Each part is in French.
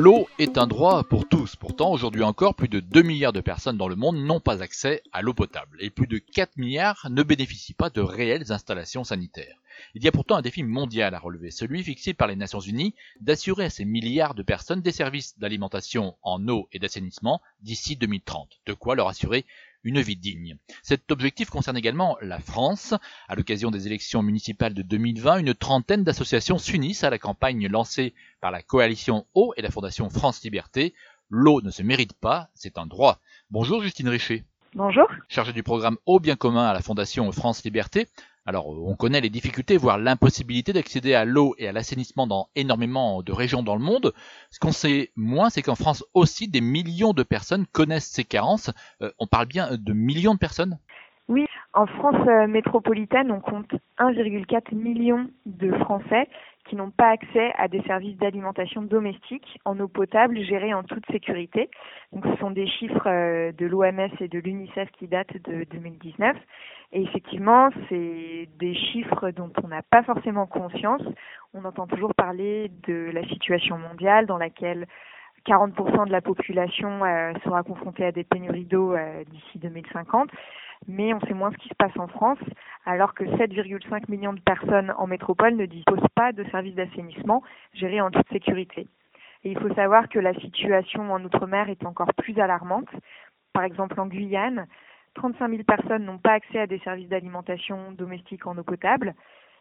L'eau est un droit pour tous. Pourtant, aujourd'hui encore, plus de 2 milliards de personnes dans le monde n'ont pas accès à l'eau potable et plus de 4 milliards ne bénéficient pas de réelles installations sanitaires. Il y a pourtant un défi mondial à relever, celui fixé par les Nations Unies d'assurer à ces milliards de personnes des services d'alimentation en eau et d'assainissement d'ici 2030. De quoi leur assurer une vie digne. Cet objectif concerne également la France. À l'occasion des élections municipales de 2020, une trentaine d'associations s'unissent à la campagne lancée par la coalition Eau et la Fondation France Liberté. L'eau ne se mérite pas, c'est un droit. Bonjour Justine Richer. Bonjour. Chargée du programme Eau bien commun à la Fondation France Liberté. Alors, on connaît les difficultés, voire l'impossibilité d'accéder à l'eau et à l'assainissement dans énormément de régions dans le monde. Ce qu'on sait moins, c'est qu'en France aussi, des millions de personnes connaissent ces carences. Euh, on parle bien de millions de personnes? Oui, en France euh, métropolitaine, on compte 1,4 million de Français qui n'ont pas accès à des services d'alimentation domestique en eau potable gérés en toute sécurité. Donc ce sont des chiffres euh, de l'OMS et de l'UNICEF qui datent de 2019. Et effectivement, c'est des chiffres dont on n'a pas forcément conscience. On entend toujours parler de la situation mondiale dans laquelle 40% de la population euh, sera confrontée à des pénuries d'eau euh, d'ici 2050 mais on sait moins ce qui se passe en France, alors que 7,5 millions de personnes en métropole ne disposent pas de services d'assainissement gérés en toute sécurité. Et il faut savoir que la situation en Outre-mer est encore plus alarmante. Par exemple, en Guyane, 35 000 personnes n'ont pas accès à des services d'alimentation domestique en eau potable.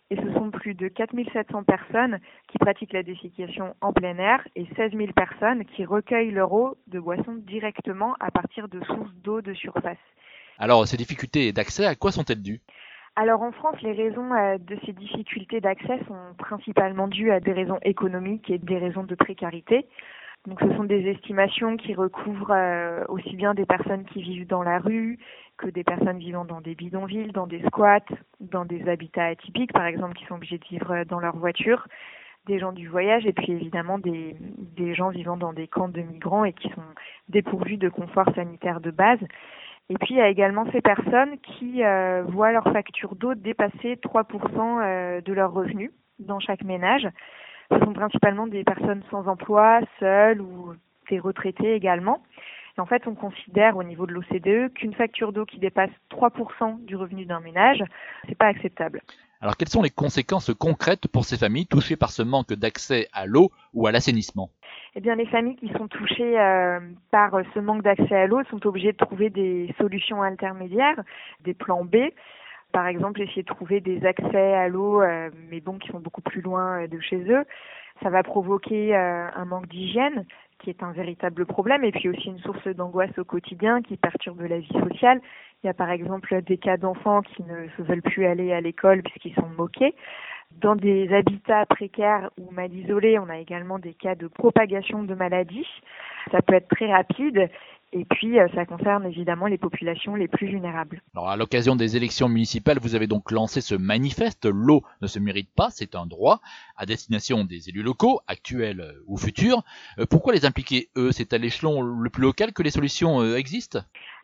Et ce sont plus de 4 700 personnes qui pratiquent la dessiccation en plein air et 16 000 personnes qui recueillent leur eau de boisson directement à partir de sources d'eau de surface. Alors, ces difficultés d'accès, à quoi sont-elles dues? Alors en France, les raisons euh, de ces difficultés d'accès sont principalement dues à des raisons économiques et des raisons de précarité. Donc ce sont des estimations qui recouvrent euh, aussi bien des personnes qui vivent dans la rue que des personnes vivant dans des bidonvilles, dans des squats, dans des habitats atypiques par exemple qui sont obligés de vivre dans leur voiture, des gens du voyage et puis évidemment des, des gens vivant dans des camps de migrants et qui sont dépourvus de confort sanitaire de base. Et puis il y a également ces personnes qui euh, voient leur facture d'eau dépasser 3% euh, de leurs revenus dans chaque ménage. Ce sont principalement des personnes sans emploi, seules ou des retraités également. En fait, on considère au niveau de l'OCDE qu'une facture d'eau qui dépasse 3% du revenu d'un ménage, c'est pas acceptable. Alors, quelles sont les conséquences concrètes pour ces familles touchées par ce manque d'accès à l'eau ou à l'assainissement? Eh bien, les familles qui sont touchées euh, par ce manque d'accès à l'eau sont obligées de trouver des solutions intermédiaires, des plans B. Par exemple, essayer de trouver des accès à l'eau, euh, mais bon, qui sont beaucoup plus loin euh, de chez eux. Ça va provoquer un manque d'hygiène, qui est un véritable problème, et puis aussi une source d'angoisse au quotidien qui perturbe la vie sociale. Il y a par exemple des cas d'enfants qui ne se veulent plus aller à l'école puisqu'ils sont moqués. Dans des habitats précaires ou mal isolés, on a également des cas de propagation de maladies. Ça peut être très rapide et puis, euh, ça concerne évidemment les populations les plus vulnérables. Alors, à l'occasion des élections municipales, vous avez donc lancé ce manifeste L'eau ne se mérite pas, c'est un droit, à destination des élus locaux, actuels euh, ou futurs. Euh, pourquoi les impliquer, eux C'est à l'échelon le plus local que les solutions existent?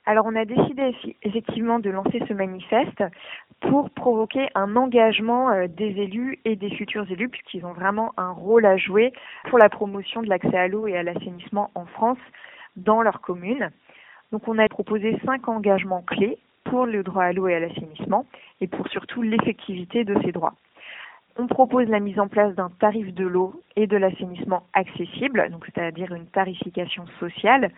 Alors on a décidé effectivement de lancer ce manifeste pour provoquer un engagement des élus et des futurs élus puisqu'ils ont vraiment un rôle à jouer pour la promotion de l'accès à l'eau et à l'assainissement en France dans leur commune. Donc on a proposé cinq engagements clés pour le droit à l'eau et à l'assainissement et pour surtout l'effectivité de ces droits. On propose la mise en place d'un tarif de l'eau et de l'assainissement accessible, donc c'est-à-dire une tarification sociale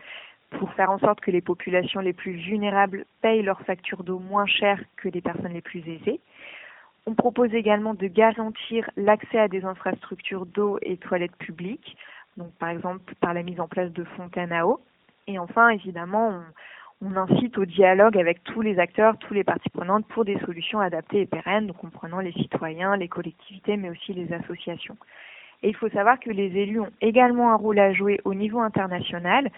pour faire en sorte que les populations les plus vulnérables payent leurs factures d'eau moins chères que les personnes les plus aisées. On propose également de garantir l'accès à des infrastructures d'eau et toilettes publiques donc par exemple par la mise en place de fontaines à eau. Et enfin, évidemment, on, incite au dialogue avec tous les acteurs, tous les parties prenantes pour des solutions adaptées et pérennes, donc comprenant les citoyens, les collectivités, mais aussi les associations. Et il faut savoir que les élus ont également un rôle à jouer au niveau international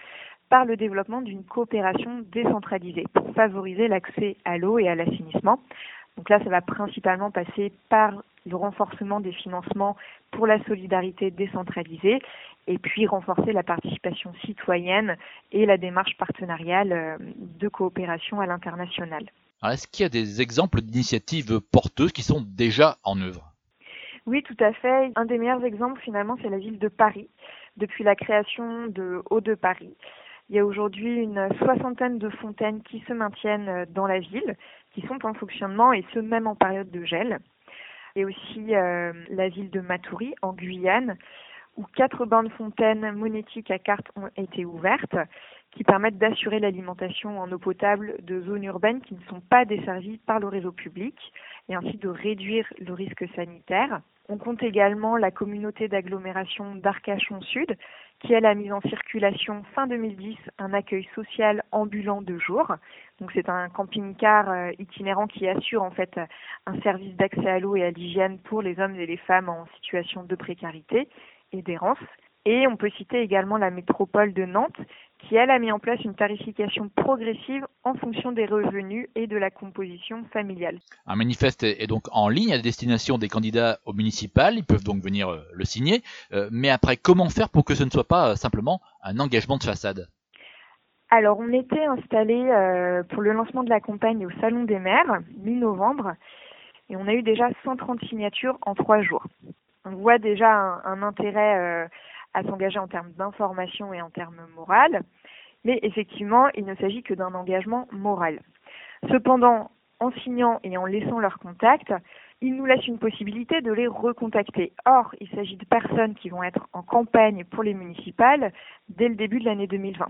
par le développement d'une coopération décentralisée pour favoriser l'accès à l'eau et à l'assainissement. Donc là, ça va principalement passer par le renforcement des financements pour la solidarité décentralisée et puis renforcer la participation citoyenne et la démarche partenariale euh, de coopération à l'international. Est-ce qu'il y a des exemples d'initiatives porteuses qui sont déjà en œuvre? Oui, tout à fait. Un des meilleurs exemples, finalement, c'est la ville de Paris. depuis la création de Eau de Paris. Il y a aujourd'hui une soixantaine de fontaines qui se maintiennent dans la ville, qui sont en fonctionnement et ce même en période de gel. Et aussi euh, la ville de Matoury en Guyane, où quatre bains fontaines monétiques à carte ont été ouvertes, qui permettent d'assurer l'alimentation en eau potable de zones urbaines qui ne sont pas desservies par le réseau public, et ainsi de réduire le risque sanitaire. On compte également la communauté d'agglomération d'Arcachon Sud, qui a mis en circulation fin 2010 un accueil social ambulant de jour. Donc c'est un camping-car euh, itinérant qui assure en fait un service d'accès à l'eau et à l'hygiène pour les hommes et les femmes en situation de précarité et d'errance. Et on peut citer également la métropole de Nantes qui, elle, a mis en place une tarification progressive en fonction des revenus et de la composition familiale. Un manifeste est donc en ligne à destination des candidats au municipal, ils peuvent donc venir euh, le signer, euh, mais après, comment faire pour que ce ne soit pas euh, simplement un engagement de façade? Alors, on était installé pour le lancement de la campagne au Salon des maires, mi-novembre, et on a eu déjà 130 signatures en trois jours. On voit déjà un, intérêt à s'engager en termes d'information et en termes moral, mais effectivement, il ne s'agit que d'un engagement moral. Cependant, en signant et en laissant leur contact, ils nous laissent une possibilité de les recontacter. Or, il s'agit de personnes qui vont être en campagne pour les municipales dès le début de l'année 2020.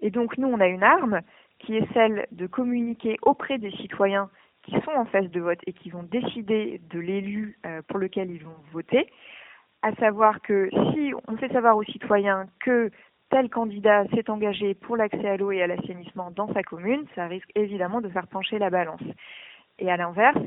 Et donc, nous, on a une arme qui est celle de communiquer auprès des citoyens qui sont en phase de vote et qui vont décider de l'élu euh, pour lequel ils vont voter, à savoir que si on fait savoir aux citoyens que tel candidat s'est engagé pour l'accès à l'eau et à l'assainissement dans sa commune, ça risque évidemment de faire pencher la balance. Et à l'inverse,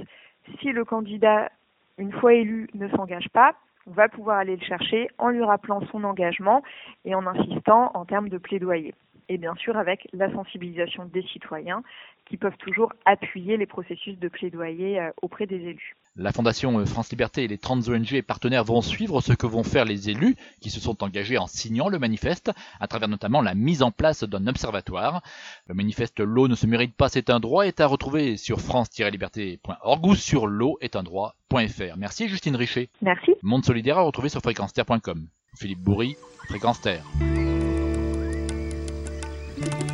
si le candidat, une fois élu, ne s'engage pas, on va pouvoir aller le chercher en lui rappelant son engagement et en insistant en termes de plaidoyer. Et bien sûr avec la sensibilisation des citoyens qui peuvent toujours appuyer les processus de plaidoyer euh, auprès des élus. La Fondation euh, France Liberté et les 30 ONG et partenaires vont suivre ce que vont faire les élus qui se sont engagés en signant le manifeste, à travers notamment la mise en place d'un observatoire. Le manifeste L'eau ne se mérite pas, c'est un droit est à retrouver sur france-liberté.org ou sur l'eau est un droit.fr. Merci Justine Richer. Merci. Monde solidaire à retrouver sur fréquence Philippe Bourri, Fréquence Terre. Thank you.